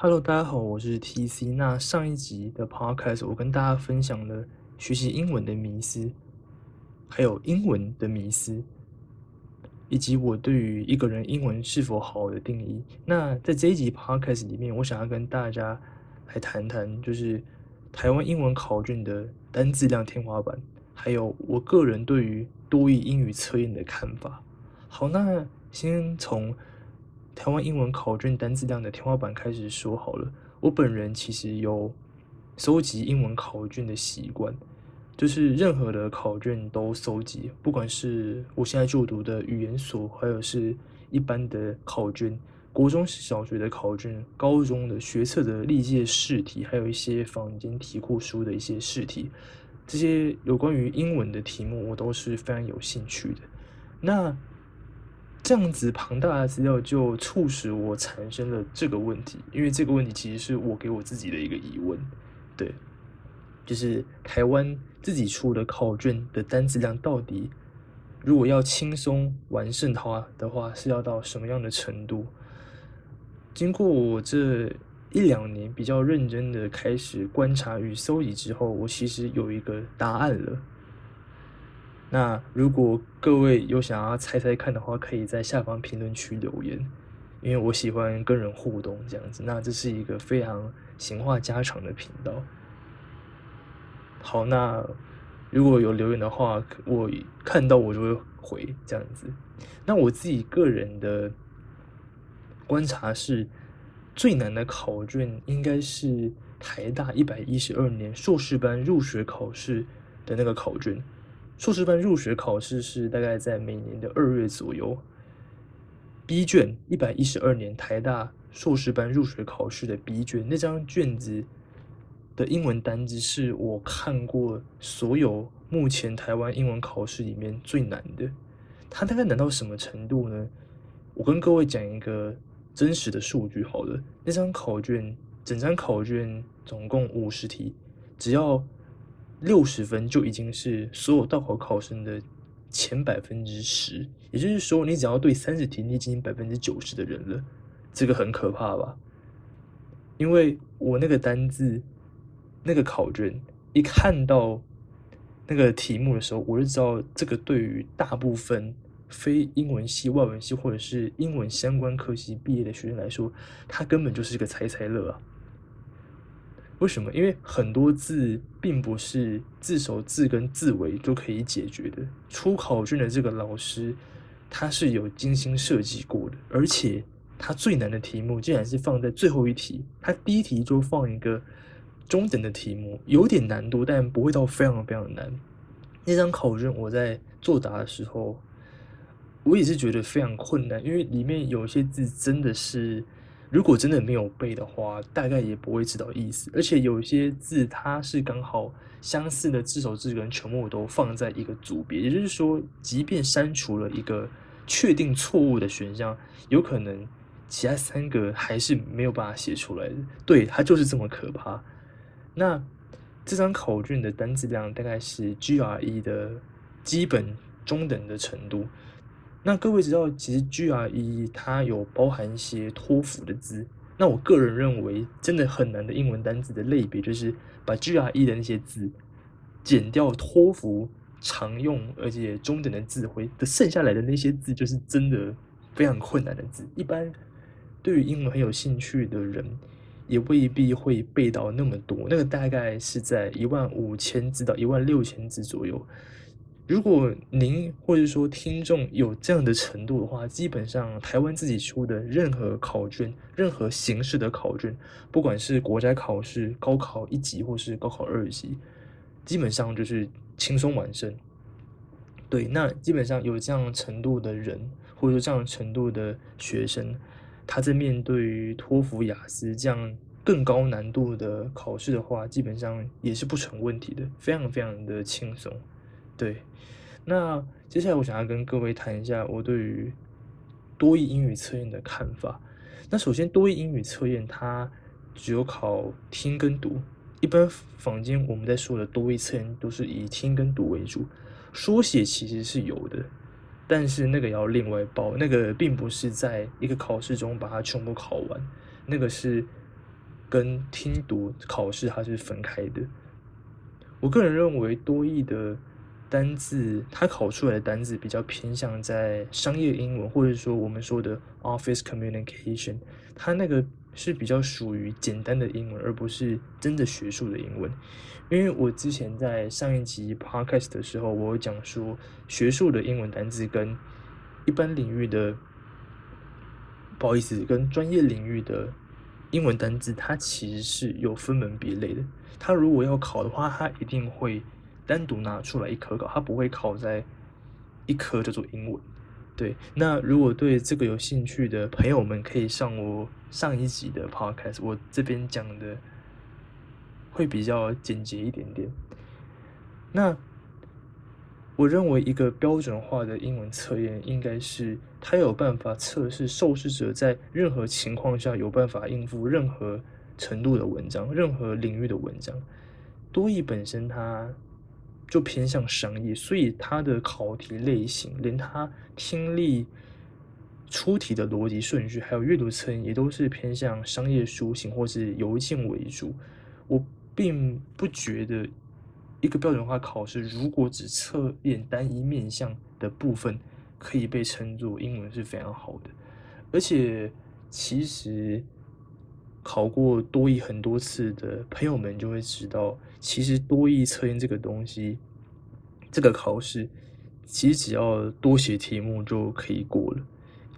Hello，大家好，我是 TC。那上一集的 Podcast，我跟大家分享了学习英文的迷思，还有英文的迷思，以及我对于一个人英文是否好的定义。那在这一集 Podcast 里面，我想要跟大家来谈谈，就是台湾英文考卷的单字量天花板，还有我个人对于多义英语测验的看法。好，那先从。台湾英文考卷单字量的天花板开始说好了。我本人其实有收集英文考卷的习惯，就是任何的考卷都收集，不管是我现在就读的语言所，还有是一般的考卷，国中小学的考卷，高中的学测的历届试题，还有一些坊间题库书的一些试题，这些有关于英文的题目，我都是非常有兴趣的。那这样子庞大的资料就促使我产生了这个问题，因为这个问题其实是我给我自己的一个疑问，对，就是台湾自己出的考卷的单词量到底，如果要轻松完胜的话的话，是要到什么样的程度？经过我这一两年比较认真的开始观察与搜集之后，我其实有一个答案了。那如果各位有想要猜猜看的话，可以在下方评论区留言，因为我喜欢跟人互动这样子。那这是一个非常闲话家常的频道。好，那如果有留言的话，我看到我就会回这样子。那我自己个人的观察是，最难的考卷应该是台大一百一十二年硕士班入学考试的那个考卷。硕士班入学考试是大概在每年的二月左右。B 卷一百一十二年台大硕士班入学考试的 B 卷那张卷子的英文单字是我看过所有目前台湾英文考试里面最难的。它大概难到什么程度呢？我跟各位讲一个真实的数据好了。那张考卷整张考卷总共五十题，只要。六十分就已经是所有大考考生的前百分之十，也就是说，你只要对三十题，你已经百分之九十的人了，这个很可怕吧？因为我那个单字，那个考卷，一看到那个题目的时候，我就知道这个对于大部分非英文系、外文系或者是英文相关科系毕业的学生来说，他根本就是个猜猜乐啊。为什么？因为很多字并不是字首、字跟、字尾就可以解决的。出考卷的这个老师，他是有精心设计过的，而且他最难的题目竟然是放在最后一题。他第一题就放一个中等的题目，有点难度，但不会到非常非常难。那张考卷我在作答的时候，我也是觉得非常困难，因为里面有些字真的是。如果真的没有背的话，大概也不会知道意思。而且有些字它是刚好相似的字首字根全部都放在一个组别，也就是说，即便删除了一个确定错误的选项，有可能其他三个还是没有办法写出来的。对，它就是这么可怕。那这张考卷的单词量大概是 GRE 的基本中等的程度。那各位知道，其实 GRE 它有包含一些托福的字。那我个人认为，真的很难的英文单词的类别，就是把 GRE 的那些字减掉，托福常用而且中等的字会的剩下来的那些字，就是真的非常困难的字。一般对于英文很有兴趣的人，也未必会背到那么多。那个大概是在一万五千字到一万六千字左右。如果您或者说听众有这样的程度的话，基本上台湾自己出的任何考卷、任何形式的考卷，不管是国家考试、高考一级或是高考二级，基本上就是轻松完胜。对，那基本上有这样程度的人，或者说这样程度的学生，他在面对托福、雅思这样更高难度的考试的话，基本上也是不成问题的，非常非常的轻松。对，那接下来我想要跟各位谈一下我对于多义英语测验的看法。那首先，多义英语测验它只有考听跟读，一般坊间我们在说的多义测验都是以听跟读为主，书写其实是有的。但是那个要另外报，那个并不是在一个考试中把它全部考完，那个是跟听读考试它是分开的。我个人认为多义的单字，它考出来的单字比较偏向在商业英文，或者说我们说的 office communication，它那个是比较属于简单的英文，而不是真的学术的英文。因为我之前在上一集 podcast 的时候，我有讲说学术的英文单字跟一般领域的，不好意思，跟专业领域的英文单字，它其实是有分门别类的。它如果要考的话，它一定会单独拿出来一科考，它不会考在一科叫做英文。对，那如果对这个有兴趣的朋友们，可以上我上一集的 podcast，我这边讲的。会比较简洁一点点。那我认为一个标准化的英文测验应该是它有办法测试受试者在任何情况下有办法应付任何程度的文章、任何领域的文章。多义本身它就偏向商业，所以它的考题类型，连它听力出题的逻辑顺序，还有阅读测验也都是偏向商业书型或是邮件为主。我。并不觉得一个标准化考试，如果只测验单一面向的部分，可以被称作英文是非常好的。而且，其实考过多一很多次的朋友们就会知道，其实多义测验这个东西，这个考试其实只要多写题目就可以过了，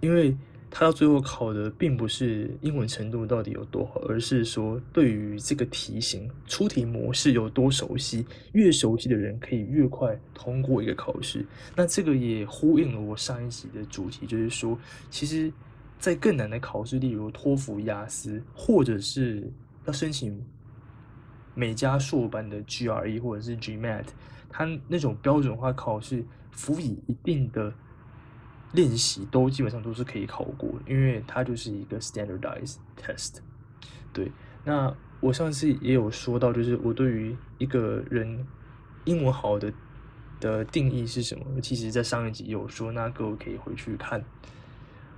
因为。他到最后考的并不是英文程度到底有多好，而是说对于这个题型出题模式有多熟悉。越熟悉的人可以越快通过一个考试。那这个也呼应了我上一集的主题，就是说，其实，在更难的考试，例如托福、雅思，或者是要申请美加硕班的 GRE 或者是 GMAT，它那种标准化考试，辅以一定的。练习都基本上都是可以考过，因为它就是一个 standardized test。对，那我上次也有说到，就是我对于一个人英文好的的定义是什么？其实，在上一集有说，那各位可以回去看，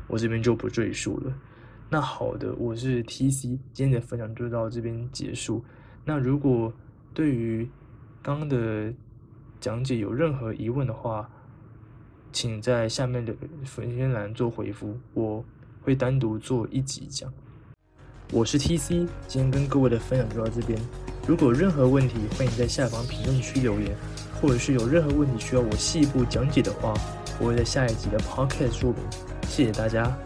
我这边就不赘述了。那好的，我是 TC，今天的分享就到这边结束。那如果对于刚刚的讲解有任何疑问的话，请在下面的粉丝栏做回复，我会单独做一集讲。我是 TC，今天跟各位的分享就到这边。如果任何问题，欢迎在下方评论区留言，或者是有任何问题需要我细部讲解的话，我会在下一集的 Podcast 说明。谢谢大家。